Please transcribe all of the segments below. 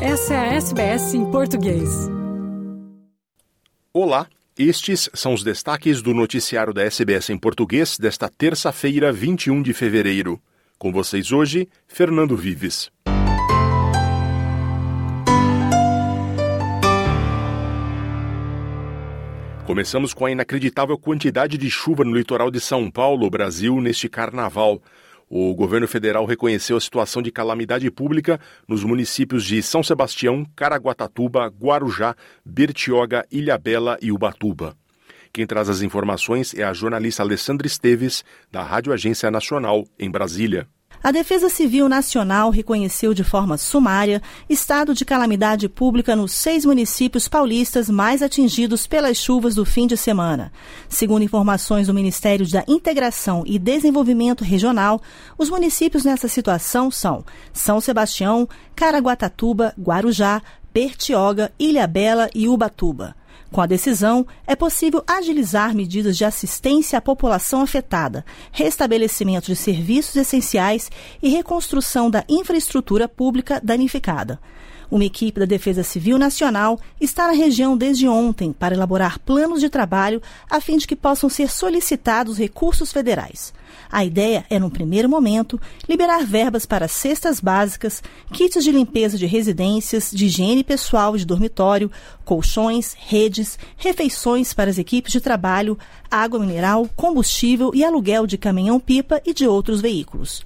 Essa é a SBS em português. Olá, estes são os destaques do noticiário da SBS em português desta terça-feira, 21 de fevereiro. Com vocês hoje, Fernando Vives. Começamos com a inacreditável quantidade de chuva no litoral de São Paulo, Brasil, neste carnaval. O governo federal reconheceu a situação de calamidade pública nos municípios de São Sebastião, Caraguatatuba, Guarujá, Bertioga, Ilhabela e Ubatuba. Quem traz as informações é a jornalista Alessandra Esteves, da Rádio Agência Nacional, em Brasília. A Defesa Civil Nacional reconheceu de forma sumária estado de calamidade pública nos seis municípios paulistas mais atingidos pelas chuvas do fim de semana. Segundo informações do Ministério da Integração e Desenvolvimento Regional, os municípios nessa situação são São Sebastião, Caraguatatuba, Guarujá, Bertioga, Ilhabela e Ubatuba. Com a decisão, é possível agilizar medidas de assistência à população afetada, restabelecimento de serviços essenciais e reconstrução da infraestrutura pública danificada. Uma equipe da Defesa Civil Nacional está na região desde ontem para elaborar planos de trabalho a fim de que possam ser solicitados recursos federais. A ideia é, num primeiro momento, liberar verbas para cestas básicas, kits de limpeza de residências, de higiene pessoal de dormitório, colchões, redes, refeições para as equipes de trabalho, água mineral, combustível e aluguel de caminhão-pipa e de outros veículos.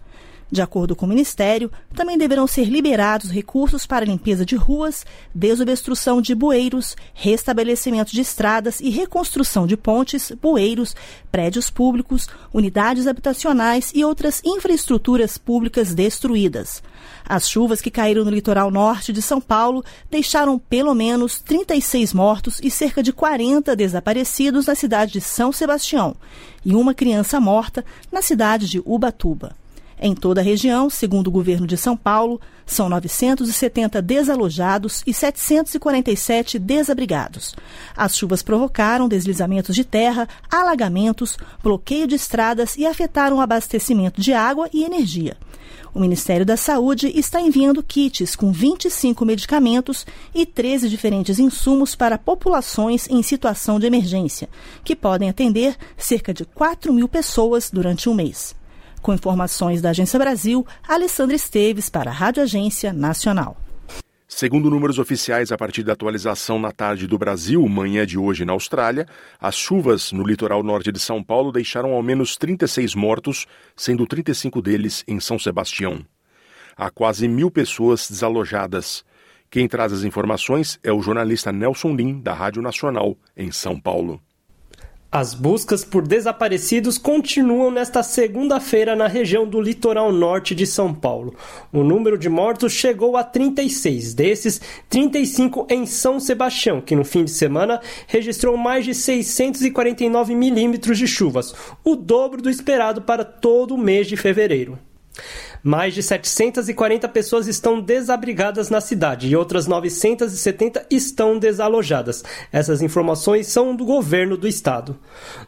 De acordo com o Ministério, também deverão ser liberados recursos para limpeza de ruas, desobstrução de bueiros, restabelecimento de estradas e reconstrução de pontes, bueiros, prédios públicos, unidades habitacionais e outras infraestruturas públicas destruídas. As chuvas que caíram no litoral norte de São Paulo deixaram pelo menos 36 mortos e cerca de 40 desaparecidos na cidade de São Sebastião e uma criança morta na cidade de Ubatuba. Em toda a região, segundo o governo de São Paulo, são 970 desalojados e 747 desabrigados. As chuvas provocaram deslizamentos de terra, alagamentos, bloqueio de estradas e afetaram o abastecimento de água e energia. O Ministério da Saúde está enviando kits com 25 medicamentos e 13 diferentes insumos para populações em situação de emergência, que podem atender cerca de 4 mil pessoas durante um mês. Com informações da Agência Brasil, Alessandra Esteves para a Rádio Agência Nacional. Segundo números oficiais a partir da atualização na tarde do Brasil, manhã de hoje na Austrália, as chuvas no litoral norte de São Paulo deixaram ao menos 36 mortos, sendo 35 deles em São Sebastião. Há quase mil pessoas desalojadas. Quem traz as informações é o jornalista Nelson Lim, da Rádio Nacional, em São Paulo. As buscas por desaparecidos continuam nesta segunda-feira na região do litoral norte de São Paulo. O número de mortos chegou a 36, desses 35 em São Sebastião, que no fim de semana registrou mais de 649 milímetros de chuvas, o dobro do esperado para todo o mês de fevereiro. Mais de 740 pessoas estão desabrigadas na cidade e outras 970 estão desalojadas. Essas informações são do governo do estado.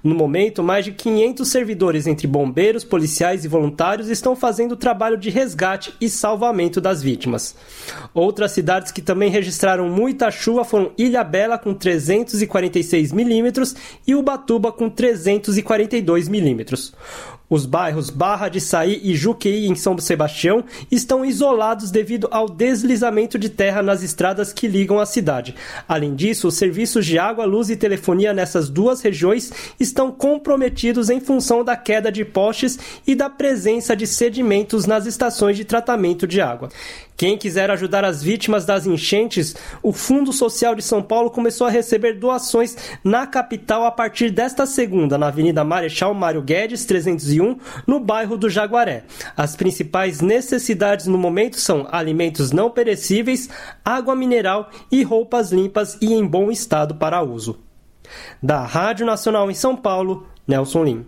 No momento, mais de 500 servidores entre bombeiros, policiais e voluntários estão fazendo o trabalho de resgate e salvamento das vítimas. Outras cidades que também registraram muita chuva foram Ilhabela com 346 milímetros e Ubatuba com 342 milímetros. Os bairros Barra de Saí e Juqueí, em São Sebastião, estão isolados devido ao deslizamento de terra nas estradas que ligam a cidade. Além disso, os serviços de água, luz e telefonia nessas duas regiões estão comprometidos em função da queda de postes e da presença de sedimentos nas estações de tratamento de água. Quem quiser ajudar as vítimas das enchentes, o Fundo Social de São Paulo começou a receber doações na capital a partir desta segunda, na Avenida Marechal Mário Guedes, 301, no bairro do Jaguaré. As principais necessidades no momento são alimentos não perecíveis, água mineral e roupas limpas e em bom estado para uso. Da Rádio Nacional em São Paulo, Nelson Lim.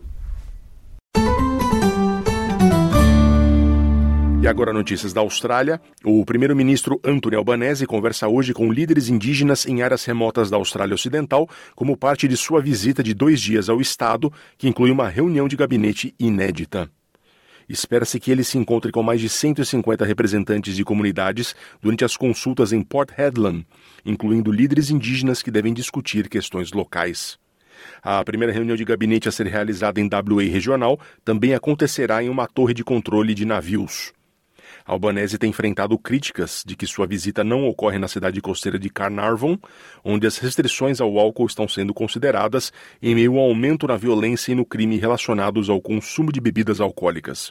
E agora notícias da Austrália. O primeiro-ministro Anthony Albanese conversa hoje com líderes indígenas em áreas remotas da Austrália Ocidental como parte de sua visita de dois dias ao estado, que inclui uma reunião de gabinete inédita. Espera-se que ele se encontre com mais de 150 representantes de comunidades durante as consultas em Port Hedland, incluindo líderes indígenas que devem discutir questões locais. A primeira reunião de gabinete a ser realizada em WA regional também acontecerá em uma torre de controle de navios. Albanese tem enfrentado críticas de que sua visita não ocorre na cidade costeira de Carnarvon, onde as restrições ao álcool estão sendo consideradas em meio ao aumento na violência e no crime relacionados ao consumo de bebidas alcoólicas.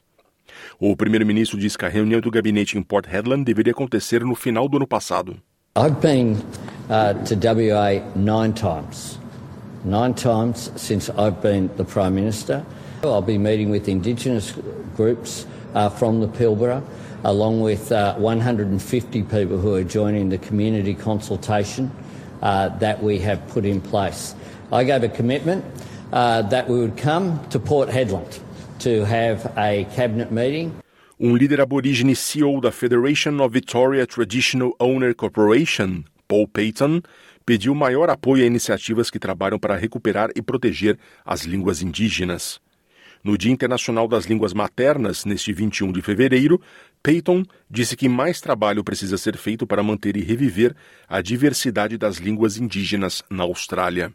O primeiro-ministro diz que a reunião do gabinete em Port Hedland deveria acontecer no final do ano passado. I've been uh, to WA nine times. Nine times since I've been the Prime Minister. I'll be meeting with Indigenous groups uh, from the Pilbara. along with uh, 150 people who are joining the community consultation uh, that we have put in place. I gave a commitment uh, that we would come to Port Hedland to have a cabinet meeting. Um líder aborígene CEO da Federation of Victoria Traditional Owner Corporation, Paul Payton, pediu maior apoio a iniciativas que trabalham para recuperar e proteger as línguas indígenas. No Dia Internacional das Línguas Maternas, neste 21 de fevereiro, Peyton disse que mais trabalho precisa ser feito para manter e reviver a diversidade das línguas indígenas na Austrália.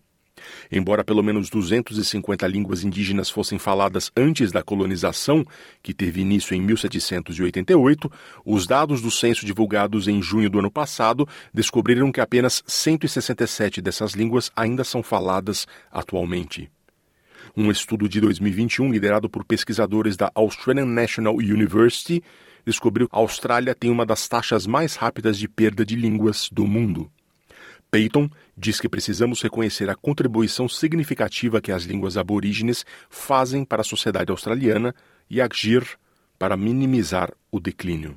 Embora pelo menos 250 línguas indígenas fossem faladas antes da colonização, que teve início em 1788, os dados do censo divulgados em junho do ano passado descobriram que apenas 167 dessas línguas ainda são faladas atualmente. Um estudo de 2021, liderado por pesquisadores da Australian National University, descobriu que a Austrália tem uma das taxas mais rápidas de perda de línguas do mundo. Peyton diz que precisamos reconhecer a contribuição significativa que as línguas aborígenes fazem para a sociedade australiana e agir para minimizar o declínio.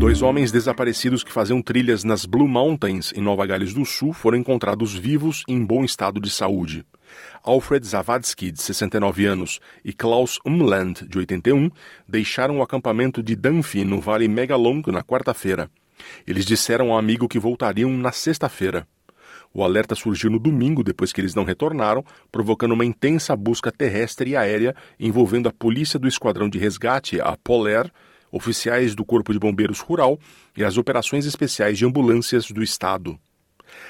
Dois homens desaparecidos que faziam trilhas nas Blue Mountains, em Nova Gales do Sul, foram encontrados vivos e em bom estado de saúde. Alfred Zavadsky, de 69 anos, e Klaus Umland, de 81, deixaram o acampamento de Dunphy, no Vale Megalong, na quarta-feira. Eles disseram ao amigo que voltariam na sexta-feira. O alerta surgiu no domingo, depois que eles não retornaram, provocando uma intensa busca terrestre e aérea envolvendo a polícia do esquadrão de resgate, a Poler, oficiais do Corpo de Bombeiros Rural e as operações especiais de ambulâncias do Estado.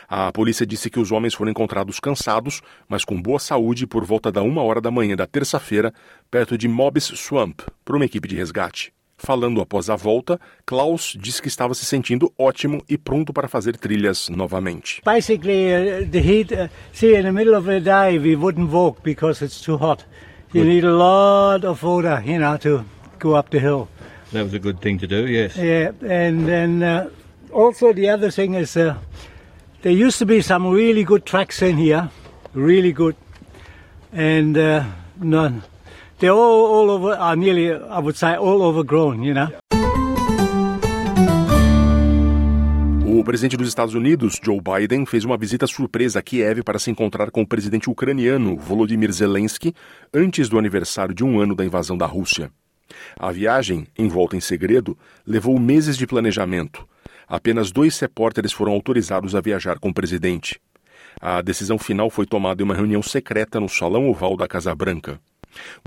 A polícia disse que os homens foram encontrados cansados, mas com boa saúde por volta da uma hora da manhã da terça-feira, perto de Mobs Swamp, por uma equipe de resgate. Falando após a volta, Klaus disse que estava se sentindo ótimo e pronto para fazer trilhas novamente. Basically, uh, the heat, uh, see, in the middle of the day, we wouldn't walk because it's too hot. You need a lot of water, you know, to go up the hill. That was a good thing to do, yes. Yeah, and then uh, also the other thing is uh, there used to be some really good tracks in here, really good, and uh, none. They're all, all over, uh, nearly, I would say, all overgrown, you know. O presidente dos Estados Unidos, Joe Biden, fez uma visita surpresa a Kiev para se encontrar com o presidente ucraniano, Volodymyr Zelensky, antes do aniversário de um ano da invasão da Rússia. A viagem, envolta em segredo, levou meses de planejamento. Apenas dois repórteres foram autorizados a viajar com o presidente. A decisão final foi tomada em uma reunião secreta no Salão Oval da Casa Branca.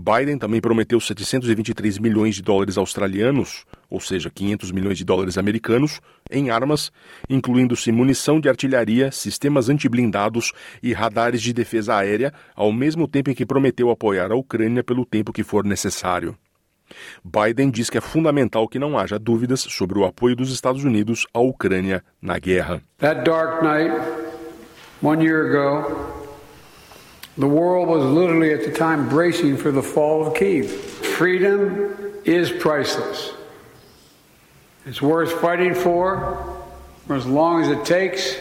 Biden também prometeu 723 milhões de dólares australianos, ou seja, 500 milhões de dólares americanos, em armas, incluindo-se munição de artilharia, sistemas antiblindados e radares de defesa aérea, ao mesmo tempo em que prometeu apoiar a Ucrânia pelo tempo que for necessário. Biden diz que é fundamental que não haja dúvidas sobre o apoio dos Estados Unidos à Ucrânia na guerra. That dark night, one year ago, the world was literally at the time bracing for the fall of Kiev. Freedom is priceless. It's worth fighting for for as long as it takes.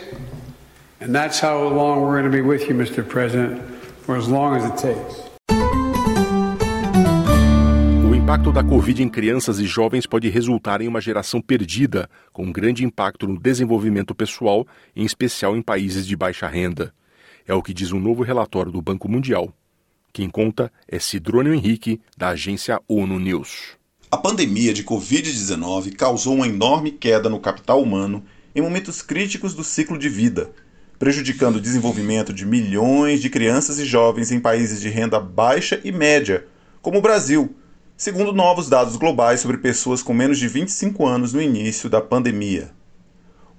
And that's how long we're going to be with you, Mr. President, for as long as it takes. Impacto da Covid em crianças e jovens pode resultar em uma geração perdida, com grande impacto no desenvolvimento pessoal, em especial em países de baixa renda. É o que diz um novo relatório do Banco Mundial. Quem conta é Cidrônio Henrique, da agência ONU News. A pandemia de Covid-19 causou uma enorme queda no capital humano em momentos críticos do ciclo de vida, prejudicando o desenvolvimento de milhões de crianças e jovens em países de renda baixa e média, como o Brasil, segundo novos dados globais sobre pessoas com menos de 25 anos no início da pandemia.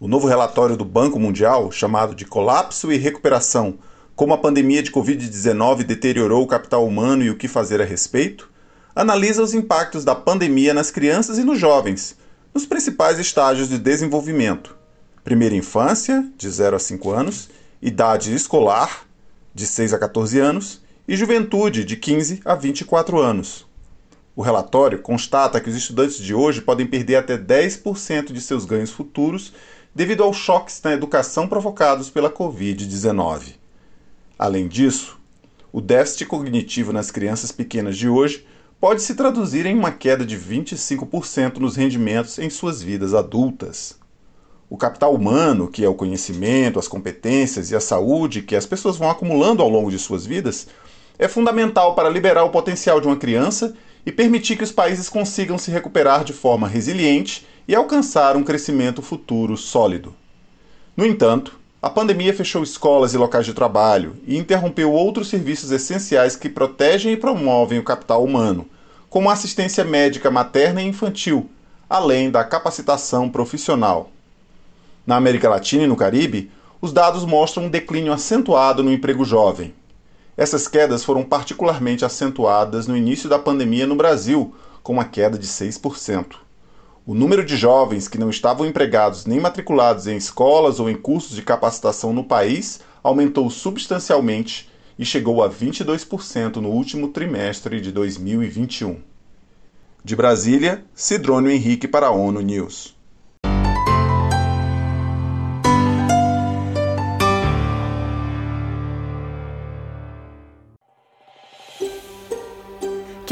O novo relatório do Banco Mundial, chamado de Colapso e Recuperação Como a pandemia de Covid-19 deteriorou o capital humano e o que fazer a respeito, analisa os impactos da pandemia nas crianças e nos jovens, nos principais estágios de desenvolvimento: primeira infância, de 0 a 5 anos, idade escolar, de 6 a 14 anos, e juventude, de 15 a 24 anos. O relatório constata que os estudantes de hoje podem perder até 10% de seus ganhos futuros devido aos choques na educação provocados pela Covid-19. Além disso, o déficit cognitivo nas crianças pequenas de hoje pode se traduzir em uma queda de 25% nos rendimentos em suas vidas adultas. O capital humano, que é o conhecimento, as competências e a saúde que as pessoas vão acumulando ao longo de suas vidas, é fundamental para liberar o potencial de uma criança e permitir que os países consigam se recuperar de forma resiliente e alcançar um crescimento futuro sólido. No entanto, a pandemia fechou escolas e locais de trabalho e interrompeu outros serviços essenciais que protegem e promovem o capital humano, como a assistência médica materna e infantil, além da capacitação profissional. Na América Latina e no Caribe, os dados mostram um declínio acentuado no emprego jovem. Essas quedas foram particularmente acentuadas no início da pandemia no Brasil, com uma queda de 6%. O número de jovens que não estavam empregados nem matriculados em escolas ou em cursos de capacitação no país aumentou substancialmente e chegou a 22% no último trimestre de 2021. De Brasília, Cidrônio Henrique para a ONU News.